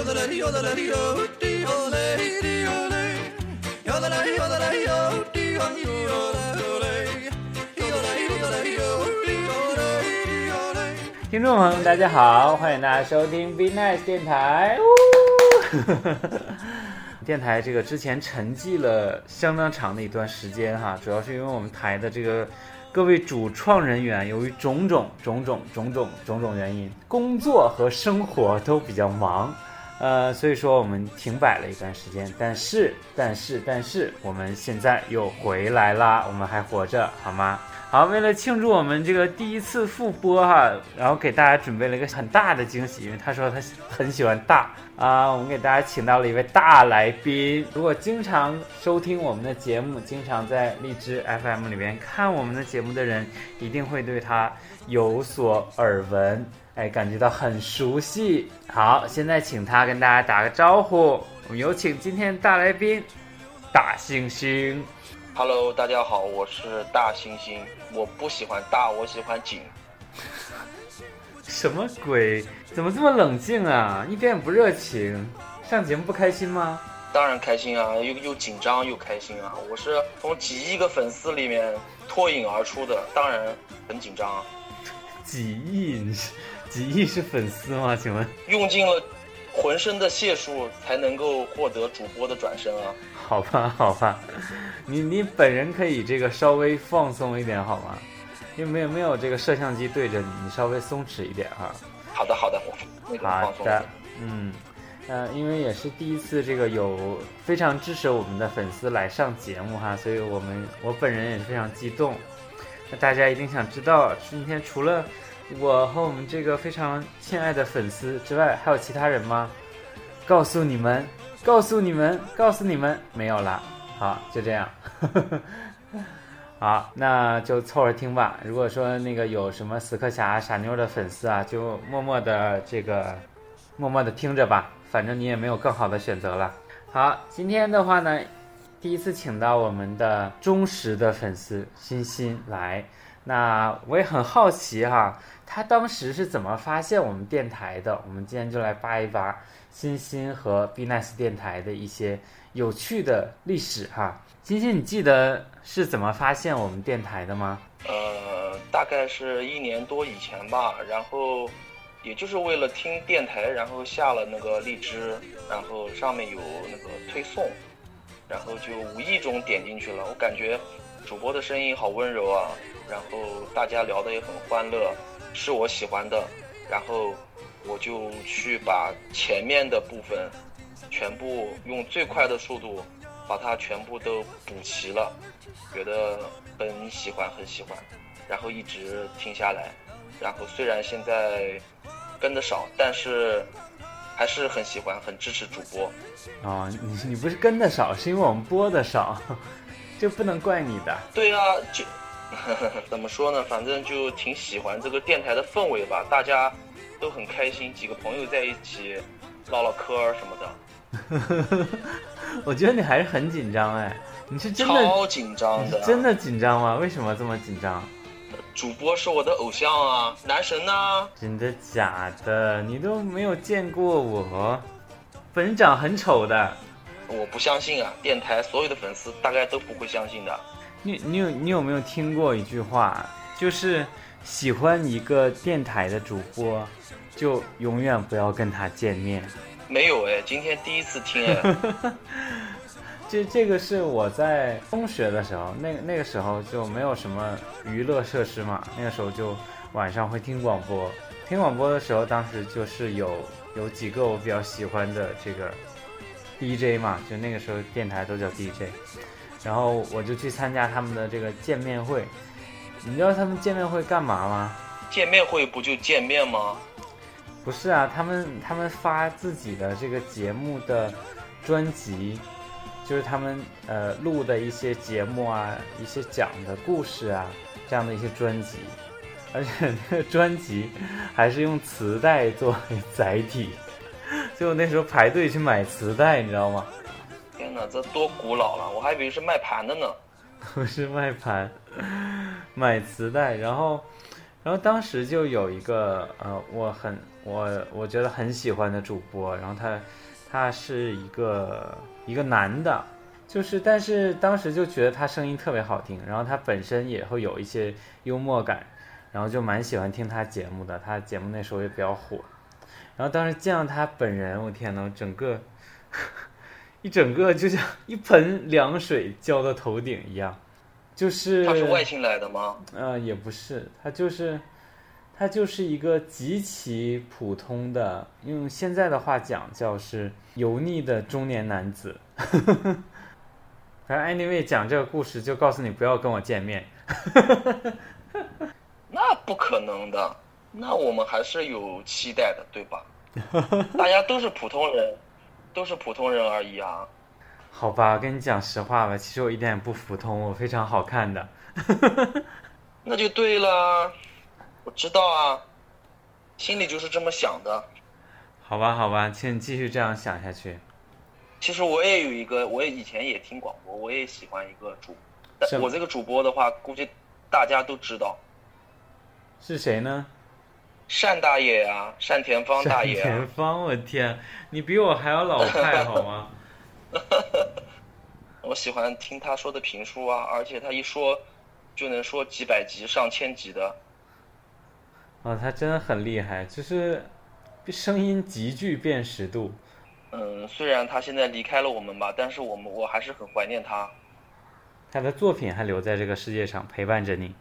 听众朋友们，大家好，欢迎大家收听 Be Nice 电台。电台这个之前沉寂了相当长的一段时间哈，主要是因为我们台的这个各位主创人员由于种种种种种种种种原因，工作和生活都比较忙，呃，所以说我们停摆了一段时间。但是但是但是我们现在又回来啦，我们还活着，好吗？好，为了庆祝我们这个第一次复播哈，然后给大家准备了一个很大的惊喜，因为他说他很喜欢大啊，我们给大家请到了一位大来宾。如果经常收听我们的节目，经常在荔枝 FM 里面看我们的节目的人，一定会对他有所耳闻，哎，感觉到很熟悉。好，现在请他跟大家打个招呼，我们有请今天大来宾，大猩猩。Hello，大家好，我是大猩猩。我不喜欢大，我喜欢紧。什么鬼？怎么这么冷静啊？一点也不热情。上节目不开心吗？当然开心啊，又又紧张又开心啊！我是从几亿个粉丝里面脱颖而出的，当然很紧张啊。几亿？几亿是粉丝吗？请问？用尽了浑身的解数才能够获得主播的转身啊。好吧，好吧，你你本人可以这个稍微放松一点好吗？因为没有没有这个摄像机对着你，你稍微松弛一点哈。好的，好的，好的，嗯，呃，因为也是第一次这个有非常支持我们的粉丝来上节目哈，所以我们我本人也是非常激动。那大家一定想知道，今天除了我和我们这个非常亲爱的粉丝之外，还有其他人吗？告诉你们。告诉你们，告诉你们，没有了。好，就这样。好，那就凑合听吧。如果说那个有什么死磕侠、傻妞的粉丝啊，就默默的这个，默默的听着吧。反正你也没有更好的选择了。好，今天的话呢，第一次请到我们的忠实的粉丝欣欣来。那我也很好奇哈，他当时是怎么发现我们电台的？我们今天就来扒一扒。欣欣和 Bnice 电台的一些有趣的历史哈，欣欣，你记得是怎么发现我们电台的吗？呃，大概是一年多以前吧，然后也就是为了听电台，然后下了那个荔枝，然后上面有那个推送，然后就无意中点进去了。我感觉主播的声音好温柔啊，然后大家聊的也很欢乐，是我喜欢的，然后。我就去把前面的部分全部用最快的速度把它全部都补齐了，觉得很喜欢很喜欢，然后一直听下来，然后虽然现在跟的少，但是还是很喜欢很支持主播。哦，你你不是跟的少，是因为我们播的少，这不能怪你的。对啊，就 怎么说呢？反正就挺喜欢这个电台的氛围吧，大家。都很开心，几个朋友在一起唠唠嗑什么的。我觉得你还是很紧张哎，你是真的超紧张的，真的紧张吗？为什么这么紧张？主播是我的偶像啊，男神呢？真的假的？你都没有见过我，本人长很丑的。我不相信啊，电台所有的粉丝大概都不会相信的。你你有你有没有听过一句话，就是喜欢一个电台的主播。就永远不要跟他见面。没有哎，今天第一次听哎。这这个是我在中学的时候，那那个时候就没有什么娱乐设施嘛，那个时候就晚上会听广播。听广播的时候，当时就是有有几个我比较喜欢的这个 DJ 嘛，就那个时候电台都叫 DJ。然后我就去参加他们的这个见面会。你知道他们见面会干嘛吗？见面会不就见面吗？不是啊，他们他们发自己的这个节目的专辑，就是他们呃录的一些节目啊，一些讲的故事啊，这样的一些专辑，而且那个专辑还是用磁带作为载体，所以我那时候排队去买磁带，你知道吗？天哪，这多古老了，我还以为是卖盘的呢。不是卖盘，买磁带，然后。然后当时就有一个呃，我很我我觉得很喜欢的主播，然后他他是一个一个男的，就是但是当时就觉得他声音特别好听，然后他本身也会有一些幽默感，然后就蛮喜欢听他节目的，他节目那时候也比较火。然后当时见到他本人，我天呐，整个 一整个就像一盆凉水浇到头顶一样。就是他是外星来的吗？呃，也不是，他就是他就是一个极其普通的，用现在的话讲叫是油腻的中年男子。反正 anyway 讲这个故事就告诉你不要跟我见面。那不可能的，那我们还是有期待的，对吧？大家都是普通人，都是普通人而已啊。好吧，跟你讲实话吧，其实我一点也不普通，我非常好看的。那就对了，我知道啊，心里就是这么想的。好吧，好吧，请你继续这样想下去。其实我也有一个，我也以前也听广播，我也喜欢一个主，但我这个主播的话，估计大家都知道。是谁呢？单大爷啊，单田芳大爷。单田芳，我天，你比我还要老派好吗？我喜欢听他说的评书啊，而且他一说就能说几百集、上千集的。啊，他真的很厉害，就是声音极具辨识度。嗯，虽然他现在离开了我们吧，但是我们我还是很怀念他。他的作品还留在这个世界上陪伴着你。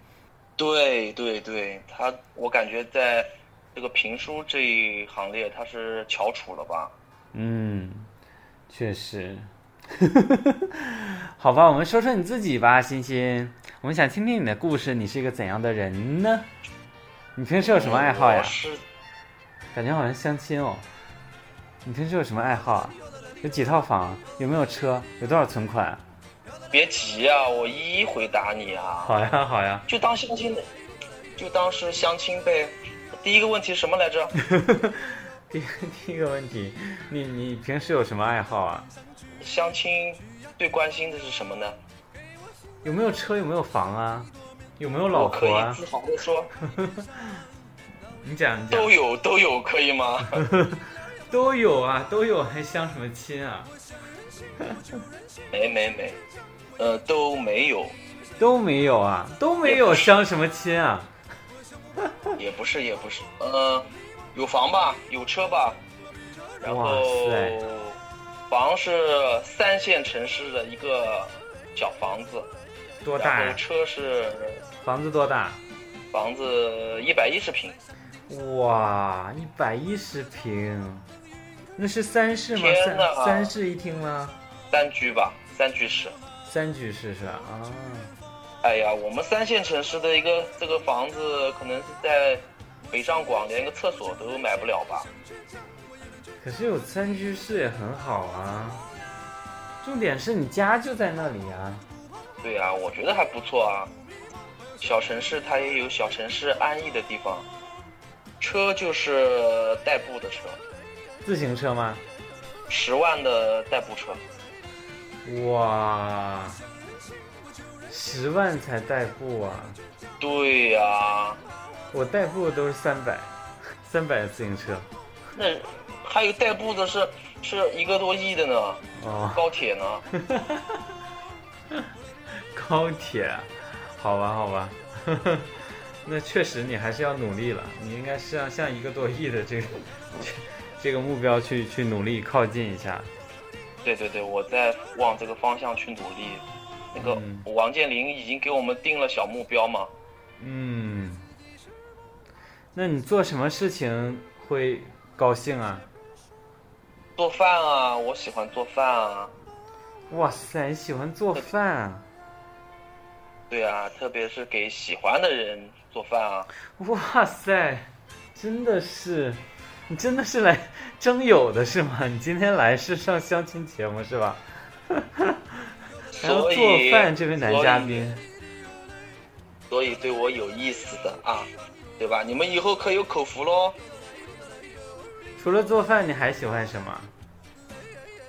对对对，他我感觉在这个评书这一行列，他是翘楚了吧？嗯。确实，好吧，我们说说你自己吧，欣欣。我们想听听你的故事，你是一个怎样的人呢？你平时有什么爱好呀？感觉好像相亲哦。你平时有什么爱好啊？有几套房？有没有车？有多少存款？别急啊，我一一回答你啊。好呀，好呀。就当相亲的，就当是相亲呗。第一个问题什么来着？第 第一个问题，你你平时有什么爱好啊？相亲最关心的是什么呢？有没有车？有没有房啊？有没有老婆啊？可以自豪的说。你讲讲。都有都有，可以吗？都有啊，都有，还相什么亲啊？没没没，呃，都没有。都没有啊？都没有相什么亲啊？也不是也不是，呃。有房吧，有车吧，然后房是三线城市的一个小房子，多大呀？车是房子多大？房子一百一十平。哇，一百一十平，那是三室吗？三三室一厅吗？三居吧，三居室。三居室是吧？啊。哎呀，我们三线城市的一个这个房子，可能是在。北上广连个厕所都买不了吧？可是有三居室也很好啊。重点是你家就在那里啊。对呀，我觉得还不错啊。小城市它也有小城市安逸的地方。车就是代步的车。自行车吗？十万的代步车。哇，十万才代步啊？对呀。我代步都是三百，三百的自行车。那还有代步的是是一个多亿的呢。哦。高铁呢？高铁，好吧，好吧。那确实你还是要努力了，你应该是要向一个多亿的这个 这个目标去去努力靠近一下。对对对，我在往这个方向去努力。那个王健林已经给我们定了小目标嘛。嗯。那你做什么事情会高兴啊？做饭啊，我喜欢做饭啊。哇塞，你喜欢做饭啊？对啊，特别是给喜欢的人做饭啊。哇塞，真的是，你真的是来征友的是吗？你今天来是上相亲节目是吧？还要做饭，这位男嘉宾。所以对我有意思的啊。对吧？你们以后可有口福喽。除了做饭，你还喜欢什么？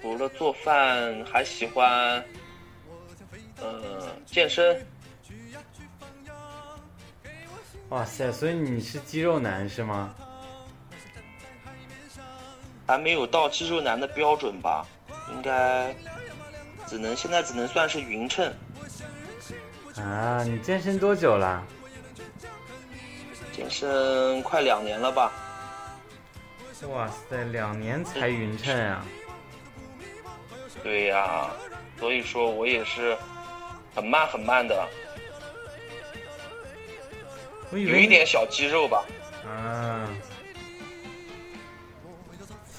除了做饭，还喜欢，呃，健身。哇塞，所以你是肌肉男是吗？还没有到肌肉男的标准吧，应该只能现在只能算是匀称。啊，你健身多久了？健身快两年了吧？哇塞，两年才匀称啊！对呀，所以说我也是很慢很慢的，有一点小肌肉吧。啊，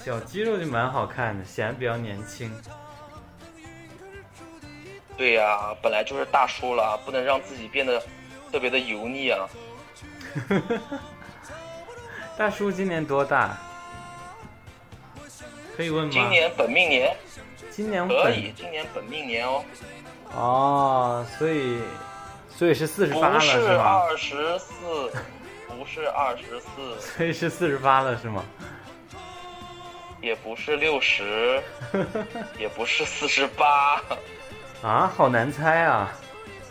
小肌肉就蛮好看的，显得比较年轻。对呀，本来就是大叔了，不能让自己变得特别的油腻啊。大叔今年多大？可以问吗？今年本命年今年本可以，今年本命年哦，哦，所以所以是四十八了不是？二十四，不是二十四，所以是四十八了是吗？也不是六十，也不是四十八，啊，好难猜啊！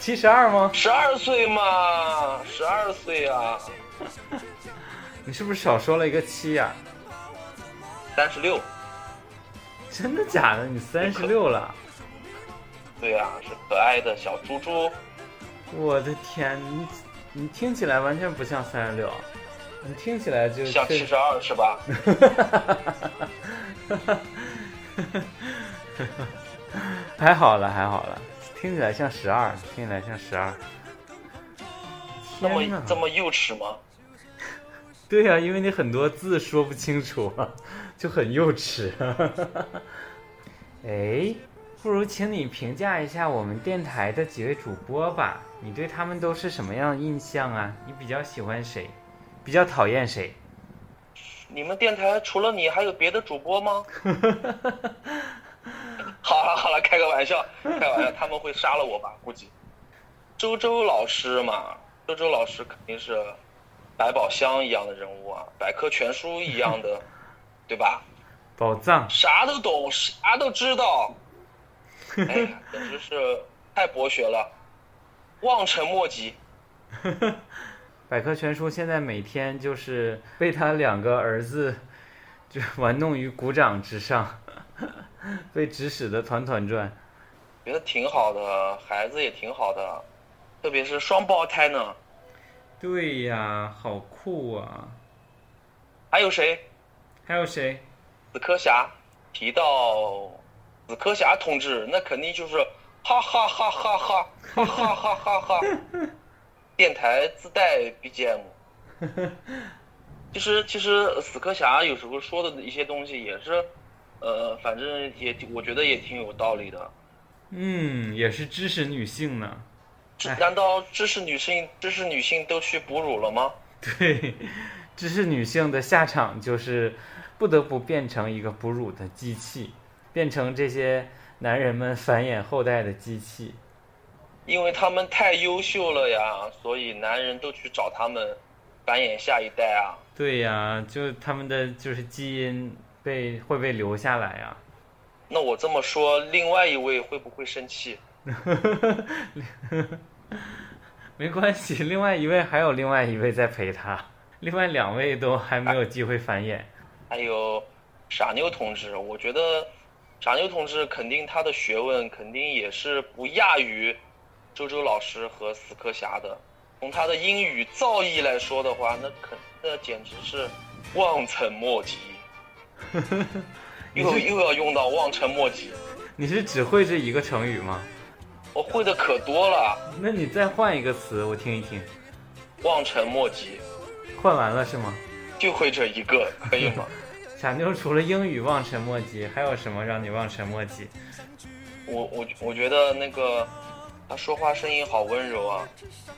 七十二吗？十二岁嘛，十二岁啊，你是不是少说了一个七呀、三十六，真的假的？你三十六了？对呀、是可爱的小猪猪。我的天，你你听起来完全不像三十六，你听起来就像七十二是吧？还好了，还好了，听起来像十二，听起来像十二。那么这么幼稚吗？对呀、因为你很多字说不清楚，就很幼稚。哎，不如请你评价一下我们电台的几位主播吧，你对他们都是什么样的印象啊？你比较喜欢谁？比较讨厌谁？你们电台除了你还有别的主播吗？好了好了，开个玩笑，开玩笑，他们会杀了我吧？估计。周周老师嘛，周周老师肯定是百宝箱一样的人物啊，百科全书一样的，对吧？宝藏。啥都懂，啥都知道。哎呀，简直是太博学了，望尘莫及。百科全书现在每天就是被他两个儿子就玩弄于股掌之上，被指使的团团转。觉得挺好的，孩子也挺好的，特别是双胞胎呢。对呀，好酷啊！还有谁？还有谁？死磕侠提到死磕侠同志，那肯定就是哈哈哈哈哈哈哈哈哈哈，电台自带 BGM。其实其实死磕侠有时候说的一些东西也是，呃，反正也我觉得也挺有道理的。嗯，也是支持女性呢。难道知识女性知识女性都去哺乳了吗？对，知识女性的下场就是不得不变成一个哺乳的机器，变成这些男人们繁衍后代的机器。因为他们太优秀了呀，所以男人都去找他们繁衍下一代啊。对呀，就他们的就是基因被会被留下来呀。那我这么说，另外一位会不会生气？没关系，另外一位还有另外一位在陪他，另外两位都还没有机会繁衍。还有傻妞同志，我觉得傻妞同志肯定他的学问肯定也是不亚于周周老师和死磕侠的。从他的英语造诣来说的话，那肯那简直是望尘莫及。又又要用到望尘莫及，你是只会这一个成语吗？我会的可多了，那你再换一个词，我听一听。望尘莫及，换完了是吗？就会这一个，可以吗？傻妞除了英语望尘莫及，还有什么让你望尘莫及？我我我觉得那个他说话声音好温柔啊，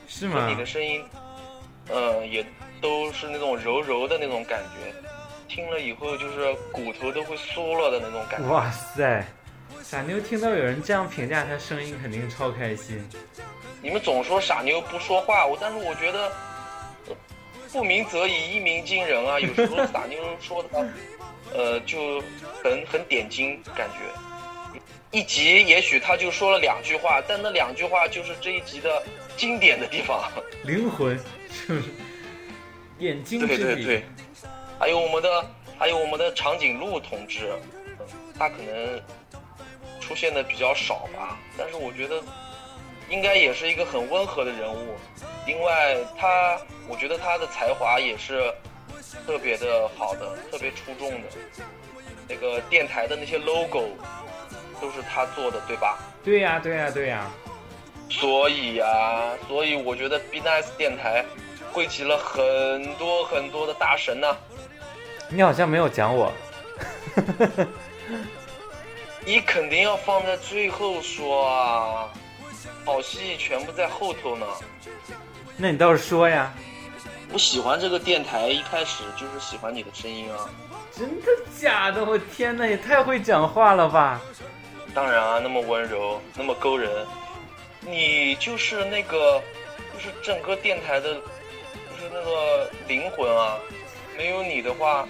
是吗你？的声音，嗯，也都是那种柔柔的那种感觉，听了以后就是骨头都会酥了的那种感觉。哇塞，傻妞听到有人这样评价她声音，肯定超开心。你们总说傻妞不说话，我但是我觉得，呃不鸣则已，一鸣惊人啊。有时候傻妞说的，呃，就很很点睛，感觉一集也许他就说了两句话，但那两句话就是这一集的经典的地方。灵魂是不是？点睛对之笔。对对，还有我们的还有我们的长颈鹿同志，嗯他可能出现的比较少吧，但是我觉得应该也是一个很温和的人物。另外，他我觉得他的才华也是特别的好的，特别出众的。那个电台的那些 logo 都是他做的，对吧？对呀、对呀、对呀、所以呀、所以我觉得 Nice 电台汇集了很多很多的大神呐、你好像没有讲我。你肯定要放在最后说啊，好戏全部在后头呢。那你倒是说呀。我喜欢这个电台，一开始就是喜欢你的声音啊。真的假的？我天哪，也太会讲话了吧！当然啊，那么温柔，那么勾人，你就是那个，就是整个电台的，就是那个灵魂啊。没有你的话，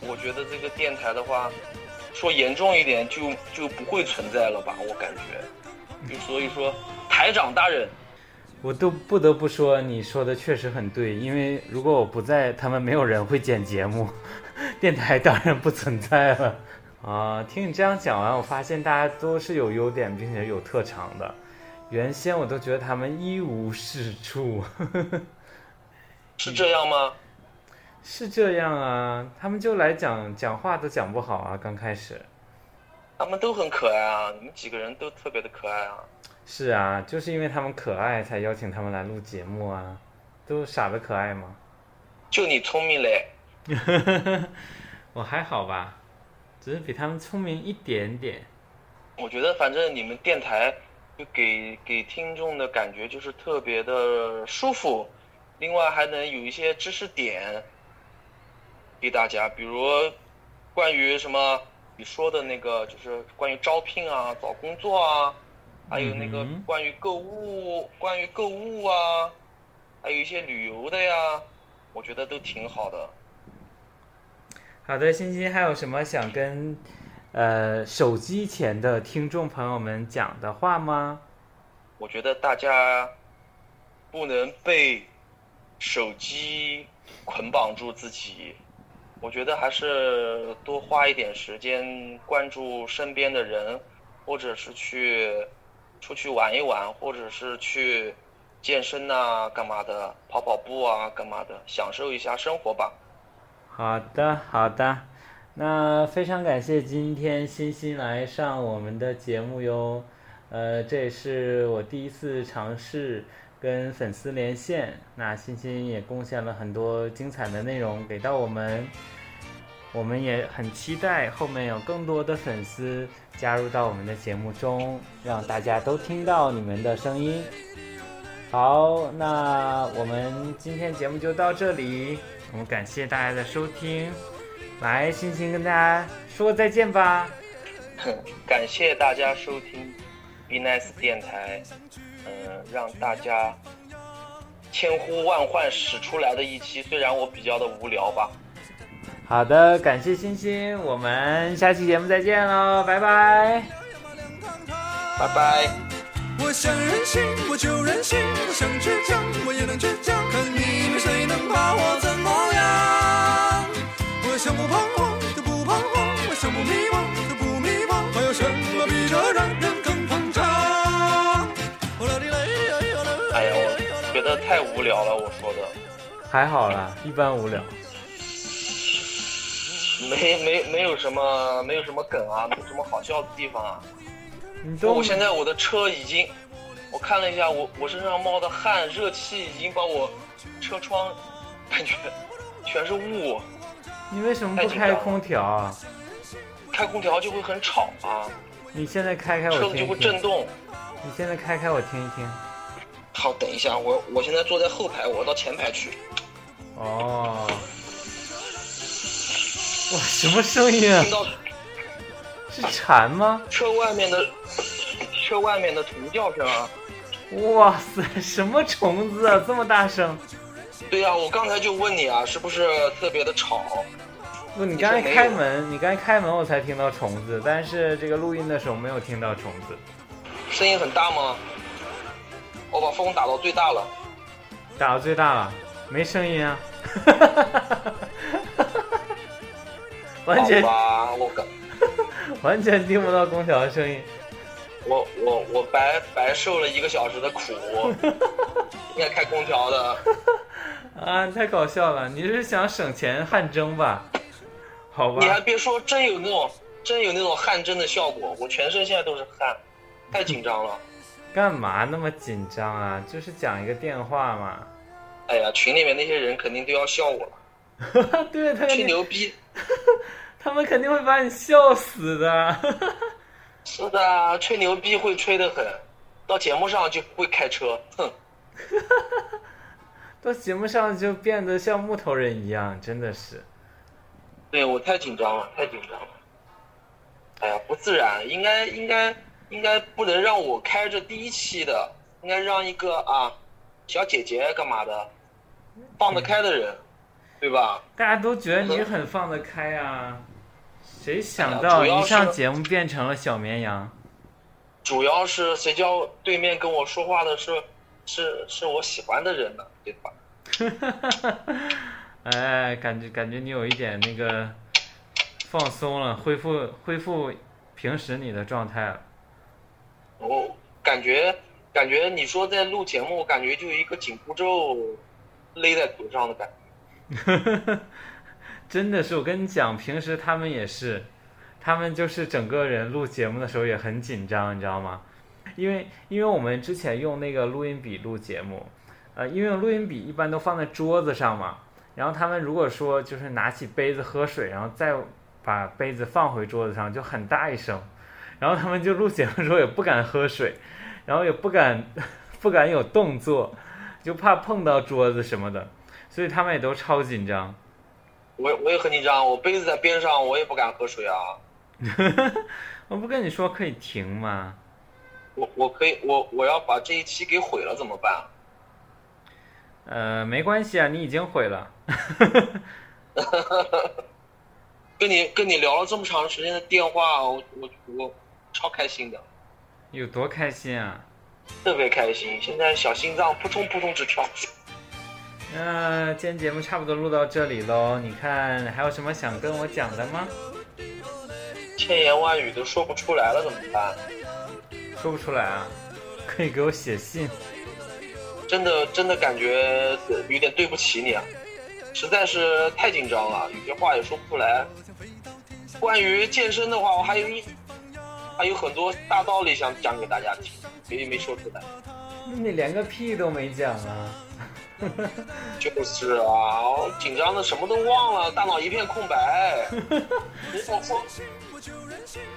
我觉得这个电台的话，说严重一点，就就不会存在了吧？我感觉。就所以说，台长大人，我都不得不说，你说的确实很对，因为如果我不在，他们没有人会剪节目，电台当然不存在了。啊，听你这样讲完，我发现大家都是有优点并且有特长的。原先我都觉得他们一无是处，是这样吗？是这样啊，他们就来讲讲话都讲不好啊，刚开始。他们都很可爱啊，你们几个人都特别的可爱啊。是啊，就是因为他们可爱，才邀请他们来录节目啊。都傻的可爱吗？就你聪明嘞，我还好吧，只是比他们聪明一点点。我觉得反正你们电台就给给听众的感觉就是特别的舒服，另外还能有一些知识点给大家，比如关于什么你说的那个，就是关于招聘啊、找工作啊，还有那个关于购物、关于购物啊，还有一些旅游的呀，我觉得都挺好的。好的，欣欣还有什么想跟呃手机前的听众朋友们讲的话吗？我觉得大家不能被手机捆绑住自己，我觉得还是多花一点时间关注身边的人，或者是去出去玩一玩，或者是去健身呐、干嘛的，跑跑步啊，干嘛的，享受一下生活吧。好的，好的，那非常感谢今天欣欣来上我们的节目哟。呃，这也是我第一次尝试跟粉丝连线，那欣欣也贡献了很多精彩的内容给到我们，我们也很期待后面有更多的粉丝加入到我们的节目中，让大家都听到你们的声音。好，那我们今天节目就到这里，我们感谢大家的收听，来，欣欣跟大家说再见吧。感谢大家收听 Be Nice 电台，嗯、让大家千呼万唤始出来的一期，虽然我比较的无聊吧。好的，感谢星星，我们下期节目再见喽，拜拜。拜拜。我想任性，我就任性；我想倔强，我也能倔强。看你太无聊了，我说的还好啦，一般无聊。没没没有什么没有什么梗啊，没有什么好笑的地方啊。你都我现在我的车已经，我看了一下，我我身上冒的汗，热气已经把我车窗感觉 全是雾，你为什么不开空调啊？开空调就会很吵啊，你现在开开我听一车子就会震。动。你现在开开我听一听。好，等一下，我我现在坐在后排，我到前排去。哦。哇，什么声音啊听？到是蝉吗？车外面的车外面的虫叫声啊！哇塞，什么虫子啊，这么大声？对呀、我刚才就问你啊，是不是特别的吵？不，你刚才开门，你刚才开门我才听到虫子，但是这个录音的时候没有听到虫子。声音很大吗？我把风打到最大了。打到最大了，没声音啊。完全好吧，我刚 完全听不到空调的声音。我我我白白受了一个小时的苦，应该开空调的。啊，太搞笑了！你是想省钱汗蒸吧？好吧你，还别说，真有那种真有那种汗蒸的效果，我全身现在都是汗，太紧张了。干嘛那么紧张啊？就是讲一个电话嘛。哎呀，群里面那些人肯定都要笑我了，对，他吹牛逼。他们肯定会把你笑死的。是的，吹牛逼会吹得很，到节目上就不会开车，哼。到节目上就变得像木头人一样，真的是。对我太紧张了，太紧张了。哎呀，不自然，应该应该应该不能让我开着第一期的，应该让一个啊小姐姐干嘛的，放得开的人，对吧？大家都觉得你很放得开啊，谁想到一上节目变成了小绵羊？主要是谁叫对面跟我说话的是是是我喜欢的人呢，对吧？哎，感觉感觉你有一点那个放松了，恢复恢复平时你的状态了。我感觉感觉你说在录节目，我感觉就一个紧箍咒勒在头上的感觉。真的是，我跟你讲，平时他们也是，他们就是整个人录节目的时候也很紧张，你知道吗？因为因为我们之前用那个录音笔录节目，呃，因为录音笔一般都放在桌子上嘛，然后他们如果说就是拿起杯子喝水，然后再把杯子放回桌子上，就很大一声，然后他们就录节目的时候也不敢喝水，然后也不敢不敢有动作，就怕碰到桌子什么的，所以他们也都超紧张。我我也很紧张，我杯子在边上，我也不敢喝水啊。我不跟你说可以停吗？我我可以，我我要把这一期给毁了怎么办？呃，没关系啊，你已经毁了。跟你跟你聊了这么长时间的电话，我我我超开心的，有多开心啊！特别开心。现在小心脏扑通扑通直跳。那今天节目差不多录到这里喽，你看还有什么想跟我讲的吗？千言万语都说不出来了怎么办？说不出来啊，可以给我写信。真的真的感觉有点对不起你啊，实在是太紧张了，有些话也说不出来。关于健身的话，我还有一还有很多大道理想讲给大家听，没没说出来。你连个屁都没讲啊！就是啊，我紧张的什么都忘了，大脑一片空白。你让我说，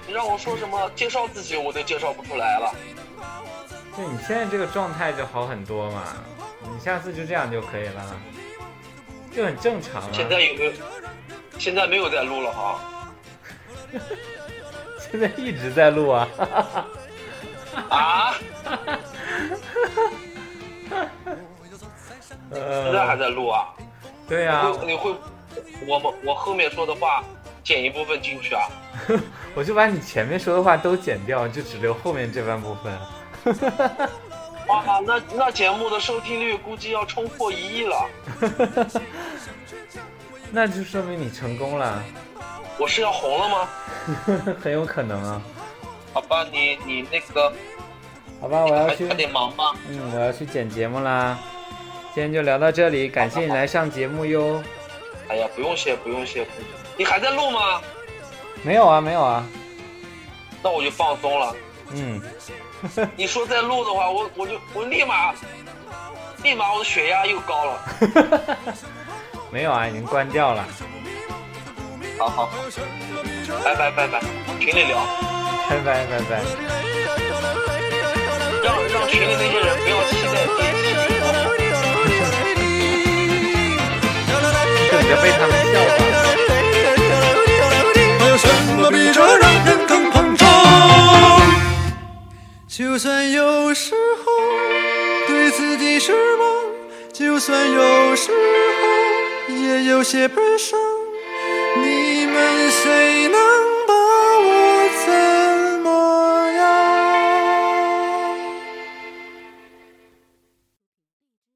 你让我说什么介绍自己，我都介绍不出来了。对你现在这个状态就好很多嘛，你下次就这样就可以了，就很正常啊。现在有没有？现在没有在录了哈。现在一直在录啊。啊？现在还呃，在录啊？对呀、你会你会，我们我后面说的话剪一部分进去啊？我就把你前面说的话都剪掉，就只留后面这半部分。哇，那那节目的收听率估计要冲破一亿了。那就说明你成功了，我是要红了吗？很有可能啊。好吧，你你那个好吧，我要去还还，得忙吧。嗯，我要去剪节目啦。今天就聊到这里，感谢你来上节目哟。哎呀，不用谢，不用谢。你还在录吗？没有啊，没有啊。那我就放松了。嗯，你说在录的话，我我就我立马，立马我的血压又高了。没有啊，已经关掉了。好好好，拜拜拜拜，群里聊，拜拜拜拜。让让群里那些人。还有什么比这让人更膨胀？就算有时候对自己失望，就算有时候也有些悲伤，你们谁能